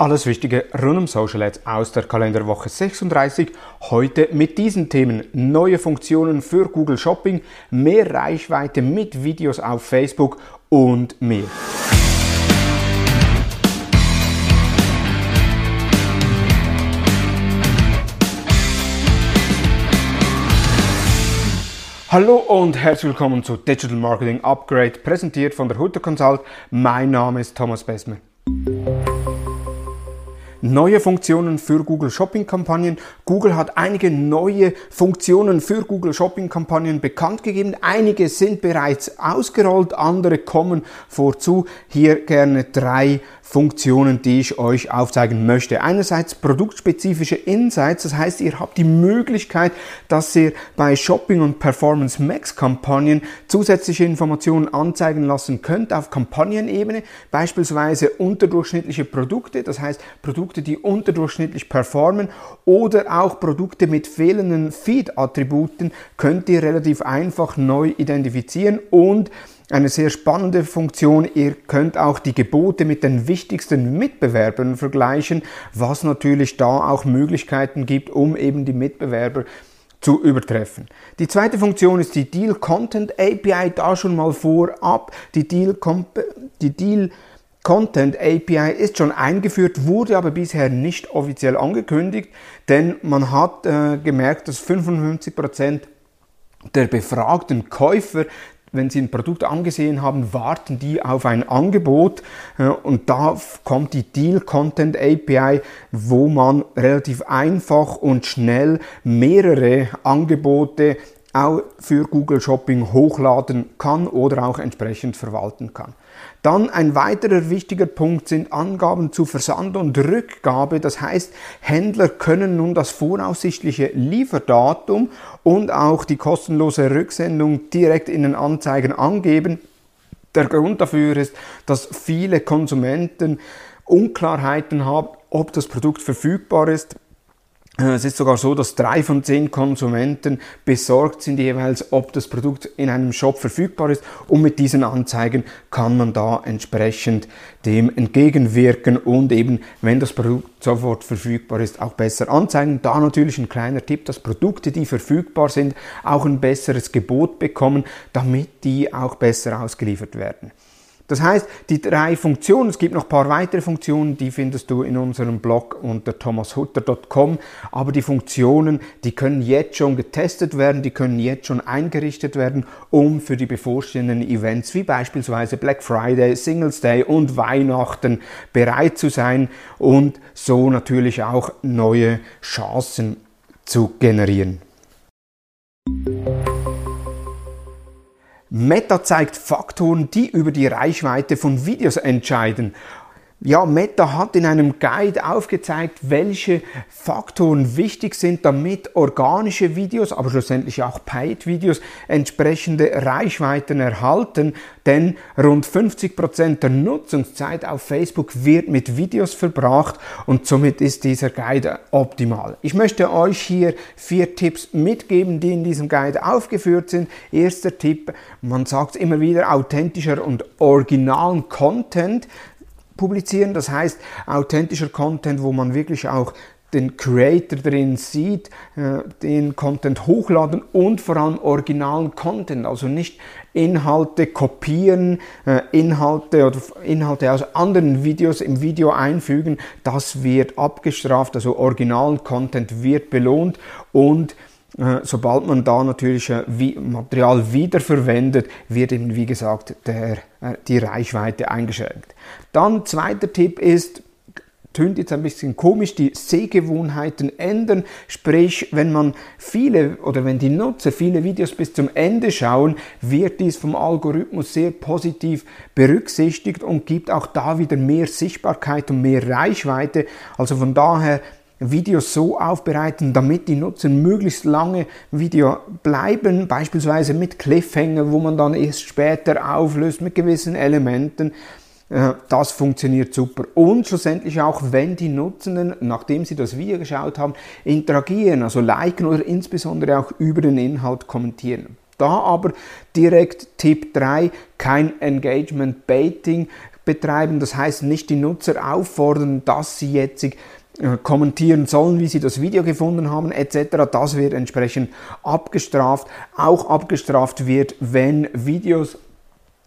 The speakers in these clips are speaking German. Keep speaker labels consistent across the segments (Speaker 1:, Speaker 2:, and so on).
Speaker 1: Alles Wichtige rund um Social Ads aus der Kalenderwoche 36. Heute mit diesen Themen neue Funktionen für Google Shopping, mehr Reichweite mit Videos auf Facebook und mehr. Hallo und herzlich willkommen zu Digital Marketing Upgrade, präsentiert von der Hutter Consult. Mein Name ist Thomas Besmer neue Funktionen für Google Shopping Kampagnen. Google hat einige neue Funktionen für Google Shopping Kampagnen bekannt gegeben. Einige sind bereits ausgerollt, andere kommen vorzu. Hier gerne drei Funktionen, die ich euch aufzeigen möchte. Einerseits produktspezifische Insights, das heißt, ihr habt die Möglichkeit, dass ihr bei Shopping und Performance Max Kampagnen zusätzliche Informationen anzeigen lassen könnt auf Kampagnenebene, beispielsweise unterdurchschnittliche Produkte, das heißt Produkte, die unterdurchschnittlich performen oder auch Produkte mit fehlenden Feed-Attributen könnt ihr relativ einfach neu identifizieren und eine sehr spannende Funktion. Ihr könnt auch die Gebote mit den wichtigsten Mitbewerbern vergleichen, was natürlich da auch Möglichkeiten gibt, um eben die Mitbewerber zu übertreffen. Die zweite Funktion ist die Deal Content API, da schon mal vorab. Die Deal, die Deal Content API ist schon eingeführt, wurde aber bisher nicht offiziell angekündigt, denn man hat äh, gemerkt, dass 55% der befragten Käufer wenn Sie ein Produkt angesehen haben, warten die auf ein Angebot äh, und da kommt die Deal Content API, wo man relativ einfach und schnell mehrere Angebote auch für Google Shopping hochladen kann oder auch entsprechend verwalten kann. Dann ein weiterer wichtiger Punkt sind Angaben zu Versand und Rückgabe. Das heißt, Händler können nun das voraussichtliche Lieferdatum und auch die kostenlose Rücksendung direkt in den Anzeigen angeben. Der Grund dafür ist, dass viele Konsumenten Unklarheiten haben, ob das Produkt verfügbar ist es ist sogar so, dass drei von zehn Konsumenten besorgt sind jeweils, ob das Produkt in einem Shop verfügbar ist. Und mit diesen Anzeigen kann man da entsprechend dem entgegenwirken und eben, wenn das Produkt sofort verfügbar ist, auch besser anzeigen. Da natürlich ein kleiner Tipp, dass Produkte, die verfügbar sind, auch ein besseres Gebot bekommen, damit die auch besser ausgeliefert werden. Das heißt, die drei Funktionen, es gibt noch ein paar weitere Funktionen, die findest du in unserem Blog unter thomashutter.com, aber die Funktionen, die können jetzt schon getestet werden, die können jetzt schon eingerichtet werden, um für die bevorstehenden Events wie beispielsweise Black Friday, Singles Day und Weihnachten bereit zu sein und so natürlich auch neue Chancen zu generieren. Meta zeigt Faktoren, die über die Reichweite von Videos entscheiden ja, Meta hat in einem Guide aufgezeigt, welche Faktoren wichtig sind, damit organische Videos, aber schlussendlich auch Paid-Videos entsprechende Reichweiten erhalten. Denn rund 50 Prozent der Nutzungszeit auf Facebook wird mit Videos verbracht und somit ist dieser Guide optimal. Ich möchte euch hier vier Tipps mitgeben, die in diesem Guide aufgeführt sind. Erster Tipp, man sagt immer wieder, authentischer und originalen Content publizieren. Das heißt, authentischer Content, wo man wirklich auch den Creator drin sieht, äh, den Content hochladen und vor allem originalen Content, also nicht Inhalte kopieren, äh, Inhalte oder Inhalte aus anderen Videos im Video einfügen, das wird abgestraft, also originalen Content wird belohnt und sobald man da natürlich äh, Material wiederverwendet, wird eben, wie gesagt, der, äh, die Reichweite eingeschränkt. Dann zweiter Tipp ist, tönt jetzt ein bisschen komisch, die Sehgewohnheiten ändern. Sprich, wenn man viele oder wenn die Nutzer viele Videos bis zum Ende schauen, wird dies vom Algorithmus sehr positiv berücksichtigt und gibt auch da wieder mehr Sichtbarkeit und mehr Reichweite. Also von daher Videos so aufbereiten, damit die Nutzer möglichst lange Video bleiben, beispielsweise mit Cliffhanger, wo man dann erst später auflöst mit gewissen Elementen. Äh, das funktioniert super. Und schlussendlich auch, wenn die Nutzenden, nachdem sie das Video geschaut haben, interagieren, also liken oder insbesondere auch über den Inhalt kommentieren. Da aber direkt Tipp 3, kein Engagement Baiting betreiben. Das heißt nicht die Nutzer auffordern, dass sie jetzt kommentieren sollen, wie sie das Video gefunden haben, etc. Das wird entsprechend abgestraft. Auch abgestraft wird, wenn Videos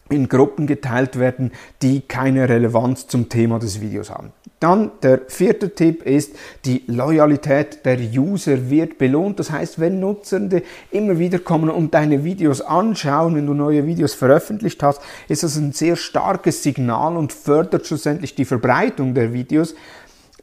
Speaker 1: in Gruppen geteilt werden, die keine Relevanz zum Thema des Videos haben. Dann der vierte Tipp ist, die Loyalität der User wird belohnt. Das heißt, wenn Nutzende immer wieder kommen und deine Videos anschauen, wenn du neue Videos veröffentlicht hast, ist das ein sehr starkes Signal und fördert schlussendlich die Verbreitung der Videos.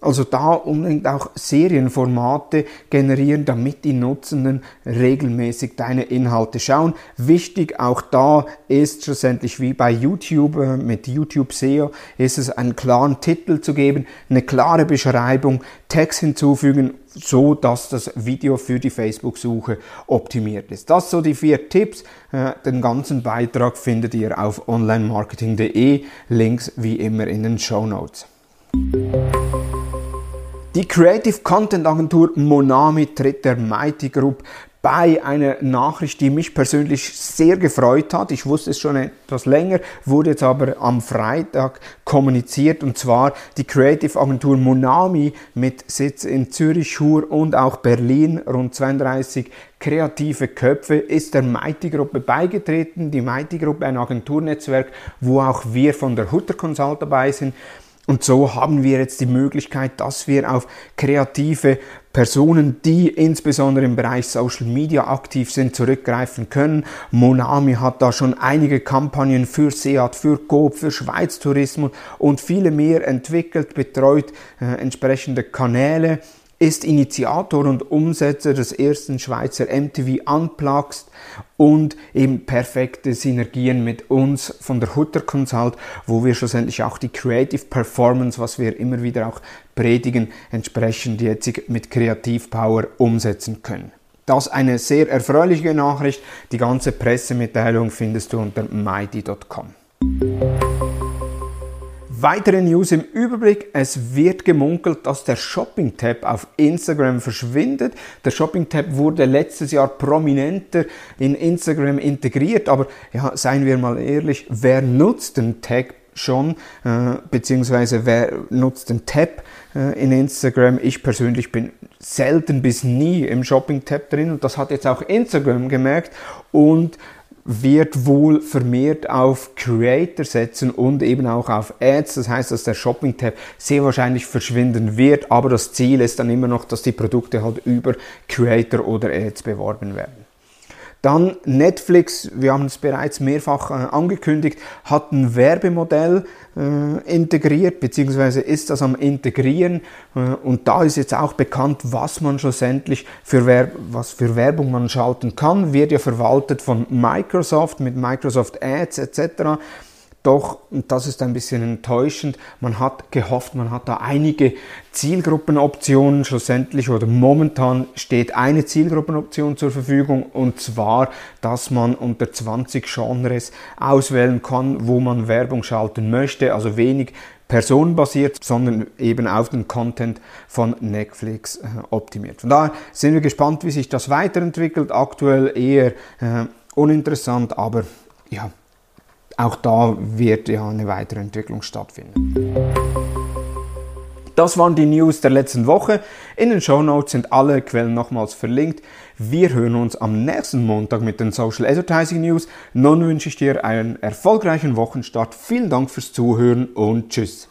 Speaker 1: Also da unbedingt auch Serienformate generieren, damit die Nutzenden regelmäßig deine Inhalte schauen. Wichtig auch da ist schlussendlich wie bei YouTube äh, mit YouTube SEO ist es einen klaren Titel zu geben, eine klare Beschreibung, Text hinzufügen, so dass das Video für die Facebook-Suche optimiert ist. Das so die vier Tipps. Äh, den ganzen Beitrag findet ihr auf onlinemarketing.de. Links wie immer in den Show Notes. Die Creative Content Agentur Monami tritt der Mighty Group bei einer Nachricht, die mich persönlich sehr gefreut hat. Ich wusste es schon etwas länger, wurde jetzt aber am Freitag kommuniziert und zwar die Creative Agentur Monami mit Sitz in Zürich, Chur und auch Berlin, rund 32 kreative Köpfe, ist der Mighty Gruppe beigetreten. Die Mighty Gruppe, ein Agenturnetzwerk, wo auch wir von der Hutter Consult dabei sind. Und so haben wir jetzt die Möglichkeit, dass wir auf kreative Personen, die insbesondere im Bereich Social Media aktiv sind, zurückgreifen können. Monami hat da schon einige Kampagnen für Seat, für Coop, für Schweiz Tourismus und viele mehr entwickelt, betreut äh, entsprechende Kanäle ist Initiator und Umsetzer des ersten Schweizer MTV Unplugged und eben perfekte Synergien mit uns von der Hutter Consult, wo wir schlussendlich auch die Creative Performance, was wir immer wieder auch predigen, entsprechend jetzt mit Kreativpower umsetzen können. Das eine sehr erfreuliche Nachricht. Die ganze Pressemitteilung findest du unter mighty.com. Weitere News im Überblick. Es wird gemunkelt, dass der Shopping-Tab auf Instagram verschwindet. Der Shopping-Tab wurde letztes Jahr prominenter in Instagram integriert, aber ja, seien wir mal ehrlich, wer nutzt den Tag schon, äh, beziehungsweise wer nutzt den Tab äh, in Instagram? Ich persönlich bin selten bis nie im Shopping-Tab drin und das hat jetzt auch Instagram gemerkt und wird wohl vermehrt auf Creator setzen und eben auch auf Ads. Das heißt, dass der Shopping-Tab sehr wahrscheinlich verschwinden wird, aber das Ziel ist dann immer noch, dass die Produkte halt über Creator oder Ads beworben werden. Dann Netflix, wir haben es bereits mehrfach äh, angekündigt, hat ein Werbemodell äh, integriert, beziehungsweise ist das am Integrieren. Äh, und da ist jetzt auch bekannt, was man schlussendlich für, Werb was für Werbung man schalten kann. Wird ja verwaltet von Microsoft mit Microsoft Ads etc. Doch, und das ist ein bisschen enttäuschend, man hat gehofft, man hat da einige Zielgruppenoptionen schlussendlich oder momentan steht eine Zielgruppenoption zur Verfügung und zwar, dass man unter 20 Genres auswählen kann, wo man Werbung schalten möchte, also wenig personenbasiert, sondern eben auf den Content von Netflix äh, optimiert. Von daher sind wir gespannt, wie sich das weiterentwickelt. Aktuell eher äh, uninteressant, aber ja, auch da wird ja eine weitere Entwicklung stattfinden. Das waren die News der letzten Woche. In den Show Notes sind alle Quellen nochmals verlinkt. Wir hören uns am nächsten Montag mit den Social Advertising News. Nun wünsche ich dir einen erfolgreichen Wochenstart. Vielen Dank fürs Zuhören und tschüss.